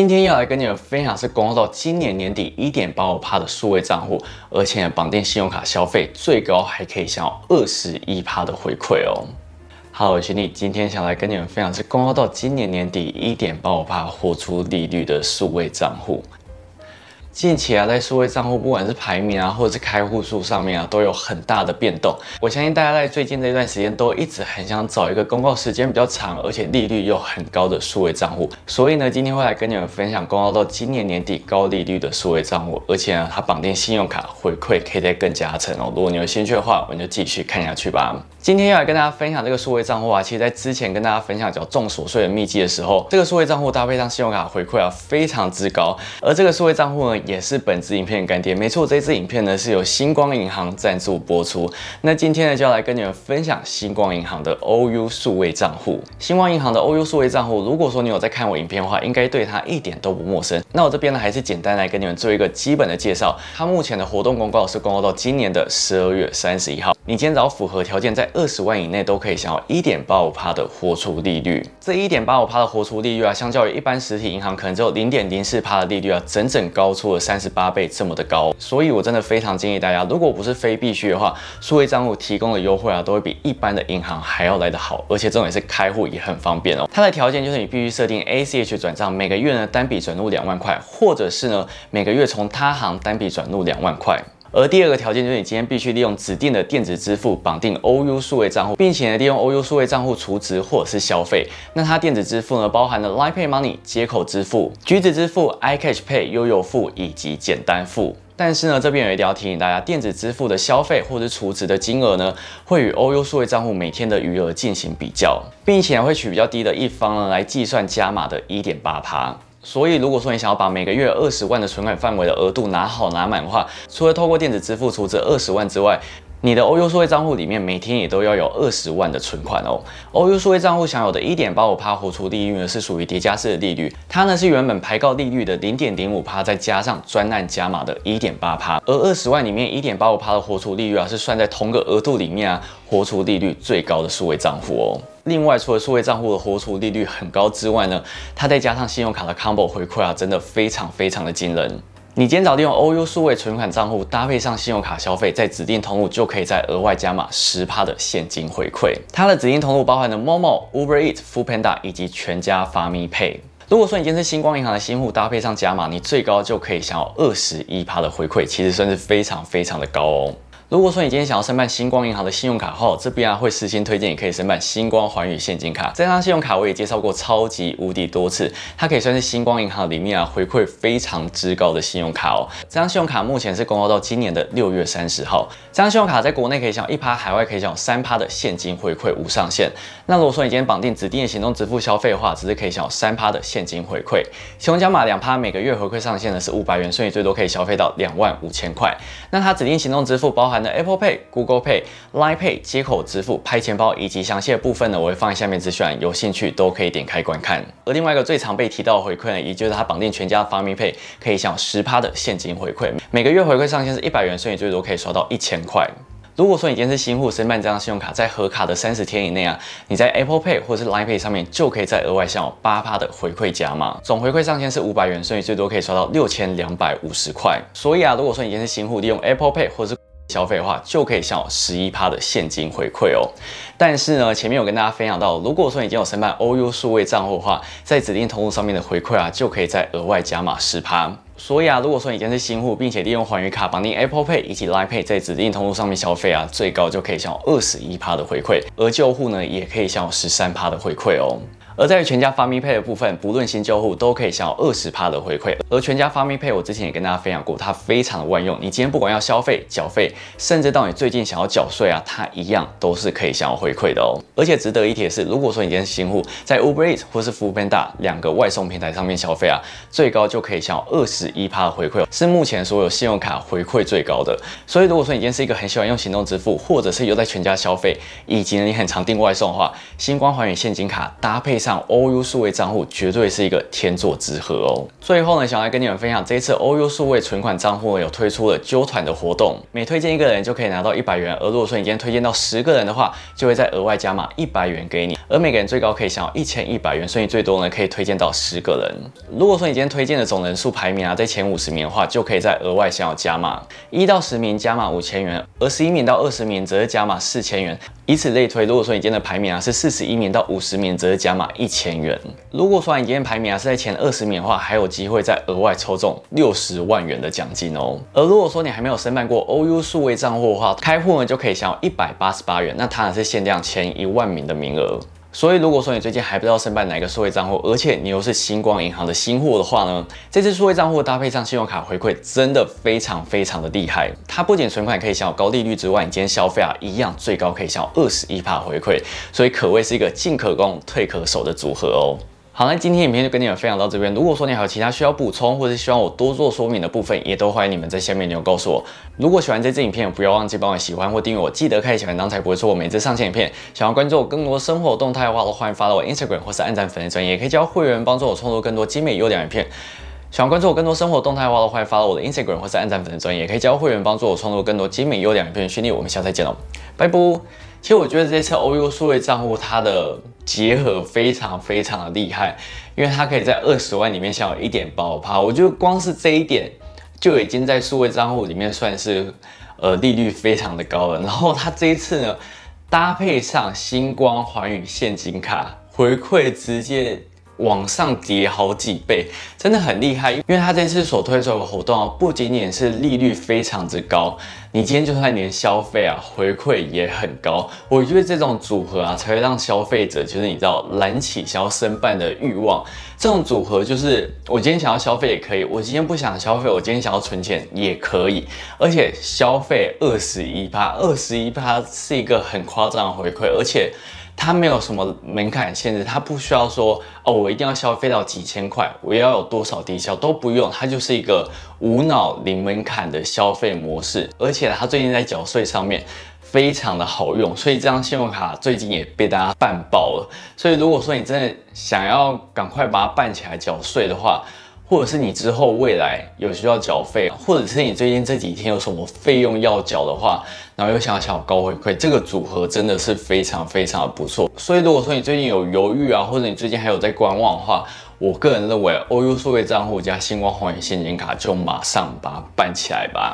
今天要来跟你们分享是公告到今年年底一点八五趴的数位账户，而且绑定信用卡消费最高还可以享有二十一趴的回馈哦。好，我是你，今天想来跟你们分享是公告到今年年底一点八五趴活出利率的数位账户。近期啊，在数位账户不管是排名啊，或者是开户数上面啊，都有很大的变动。我相信大家在最近这段时间都一直很想找一个公告时间比较长，而且利率又很高的数位账户。所以呢，今天会来跟你们分享公告到今年年底高利率的数位账户，而且呢，它绑定信用卡回馈可以再更加成哦。如果你有兴趣的话，我们就继续看下去吧。今天要来跟大家分享这个数位账户啊，其实在之前跟大家分享叫重琐碎的秘籍的时候，这个数位账户搭配上信用卡回馈啊，非常之高。而这个数位账户呢，也是本支影片的干爹。没错，这支影片呢是由星光银行赞助播出。那今天呢，就要来跟你们分享星光银行的 OU 数位账户。星光银行的 OU 数位账户，如果说你有在看我影片的话，应该对它一点都不陌生。那我这边呢，还是简单来跟你们做一个基本的介绍。它目前的活动公告是公告到今年的十二月三十一号。你今天只要符合条件，在二十万以内都可以享有一点八五趴的活出利率。这一点八五趴的活出利率啊，相较于一般实体银行可能只有零点零四趴的利率啊，整整高出了三十八倍这么的高。所以我真的非常建议大家，如果不是非必须的话，数位账户提供的优惠啊，都会比一般的银行还要来得好。而且重点是开户也很方便哦。它的条件就是你必须设定 ACH 转账，每个月呢单笔转入两万块，或者是呢每个月从他行单笔转入两万块。而第二个条件就是你今天必须利用指定的电子支付绑定 OU 数位账户，并且呢利用 OU 数位账户储值或者是消费。那它电子支付呢包含了 Line Pay Money 接口支付、橘子支付、iCash Pay 悠游付以及简单付。但是呢这边有一点要提醒大家，电子支付的消费或者是储值的金额呢会与 OU 数位账户每天的余额进行比较，并且会取比较低的一方呢来计算加码的一点八趴。所以，如果说你想要把每个月二十万的存款范围的额度拿好拿满的话，除了透过电子支付储值二十万之外，你的 OU 数位账户里面每天也都要有二十万的存款哦。OU 数位账户享有的一点八五趴活出利率呢，是属于叠加式的利率，它呢是原本排告利率的零点零五趴，再加上专案加码的一点八趴，而二十万里面一点八五趴的活出利率啊，是算在同个额度里面啊，活出利率最高的数位账户哦。另外，除了数位账户的活出利率很高之外呢，它再加上信用卡的 combo 回馈啊，真的非常非常的惊人。你今天早利用 OU 数位存款账户搭配上信用卡消费，在指定通路就可以再额外加码十趴的现金回馈。它的指定通路包含了 Momo、Uber Eat、Foodpanda 以及全家 f a m i Pay。如果说你今天是星光银行的新户，搭配上加码，你最高就可以享有二十一趴的回馈，其实算是非常非常的高哦。如果说你今天想要申办星光银行的信用卡后，这边啊会私心推荐你可以申办星光环宇现金卡。这张信用卡我也介绍过超级无敌多次，它可以算是星光银行里面啊回馈非常之高的信用卡哦。这张信用卡目前是公告到今年的六月三十号。这张信用卡在国内可以享一趴，海外可以享三趴的现金回馈无上限。那如果说你今天绑定指定的行动支付消费的话，只是可以享三趴的现金回馈。其中加码两趴，每个月回馈上限呢是五百元，所以最多可以消费到两万五千块。那它指定行动支付包含。的 Apple Pay、Google Pay、Line Pay 接口支付、拍钱包以及详细的部分呢，我会放在下面资讯，有兴趣都可以点开观看。而另外一个最常被提到的回馈呢，也就是它绑定全家 Family Pay 可以享十趴的现金回馈，每个月回馈上限是一百元，所以最多可以刷到一千块。如果说你今天是新户申办这张信用卡，在核卡的三十天以内啊，你在 Apple Pay 或是 Line Pay 上面就可以再额外享有八趴的回馈加码，总回馈上限是五百元，所以最多可以刷到六千两百五十块。所以啊，如果说你今天是新户，利用 Apple Pay 或是消费的话，就可以享有十一趴的现金回馈哦。但是呢，前面有跟大家分享到，如果说已经有申办 OU 数位账户的话，在指定通路上面的回馈啊，就可以再额外加码十趴。所以啊，如果说你今天是新户，并且利用环宇卡绑定 Apple Pay 以及 Line Pay 在指定通路上面消费啊，最高就可以享有二十一趴的回馈，而旧户呢，也可以享有十三趴的回馈哦。而在于全家 Family Pay 的部分，不论新旧户都可以享有二十趴的回馈。而全家 Family Pay 我之前也跟大家分享过，它非常的万用。你今天不管要消费、缴费，甚至到你最近想要缴税啊，它一样都是可以享有回馈的哦。而且值得一提的是，如果说你今天是新户，在 Uber Eats 或是 Foodpanda 两个外送平台上面消费啊，最高就可以享有二十一趴的回馈，是目前所有信用卡回馈最高的。所以如果说你今天是一个很喜欢用行动支付，或者是有在全家消费，以及你很常订外送的话，星光环宇现金卡搭配上。上 OU 数位账户绝对是一个天作之合哦。最后呢，想来跟你们分享，这一次 OU 数位存款账户有推出了揪团的活动，每推荐一个人就可以拿到一百元，而如果说你今天推荐到十个人的话，就会再额外加码一百元给你，而每个人最高可以享有一千一百元，所以最多呢可以推荐到十个人。如果说你今天推荐的总人数排名啊在前五十名的话，就可以再额外享有加码，一到十名加码五千元，而十一名到二十名则是加码四千元。以此类推，如果说你今天的排名啊是四十一名到五十名，则是加码一千元。如果说你今天排名啊是在前二十名的话，还有机会再额外抽中六十万元的奖金哦。而如果说你还没有申办过 OU 数位账户的话，开户呢就可以享有一百八十八元，那它呢是限量前一万名的名额。所以，如果说你最近还不知道申办哪个数位账户，而且你又是星光银行的新户的话呢，这次数位账户搭配上信用卡回馈，真的非常非常的厉害。它不仅存款可以享有高利率之外，你今天消费啊，一样最高可以享有二十一帕回馈，所以可谓是一个进可攻、退可守的组合哦。好，那今天影片就跟你们分享到这边。如果说你还有其他需要补充，或者是希望我多做说明的部分，也都欢迎你们在下面留言告诉我。如果喜欢这支影片，不要忘记帮我喜欢或订阅我，记得开启小铃铛才不会错过每次上线影片。想要关注我更多生活动态的话，都欢迎发到我 Instagram 或是按赞粉丝专页，也可以交会员帮助我创作更多精美优良影片。想要关注我更多生活动态的话，都欢迎发到我的 Instagram 或是按赞粉丝专页，也可以交会员帮助我创作更多精美优良影片。训练我们下次再见喽，拜拜。其实我觉得这次 OU 数位账户它的结合非常非常的厉害，因为它可以在二十万里面享有一点八五趴，我觉得光是这一点就已经在数位账户里面算是呃利率非常的高了。然后它这一次呢搭配上星光环宇现金卡回馈，直接。往上叠好几倍，真的很厉害。因为它这次所推出的活动啊不仅仅是利率非常之高，你今天就算连消费啊回馈也很高。我觉得这种组合啊，才会让消费者就是你知道燃起想要申办的欲望。这种组合就是我今天想要消费也可以，我今天不想消费，我今天想要存钱也可以。而且消费二十一趴，二十一趴是一个很夸张的回馈，而且。它没有什么门槛限制，它不需要说哦，我一定要消费到几千块，我要有多少低消都不用，它就是一个无脑零门槛的消费模式。而且它最近在缴税上面非常的好用，所以这张信用卡最近也被大家办爆了。所以如果说你真的想要赶快把它办起来缴税的话，或者是你之后未来有需要缴费，或者是你最近这几天有什么费用要缴的话，然后又想要想高回馈，这个组合真的是非常非常的不错。所以如果说你最近有犹豫啊，或者你最近还有在观望的话，我个人认为 OU 数位账户加星光红眼现金卡就马上把它办起来吧。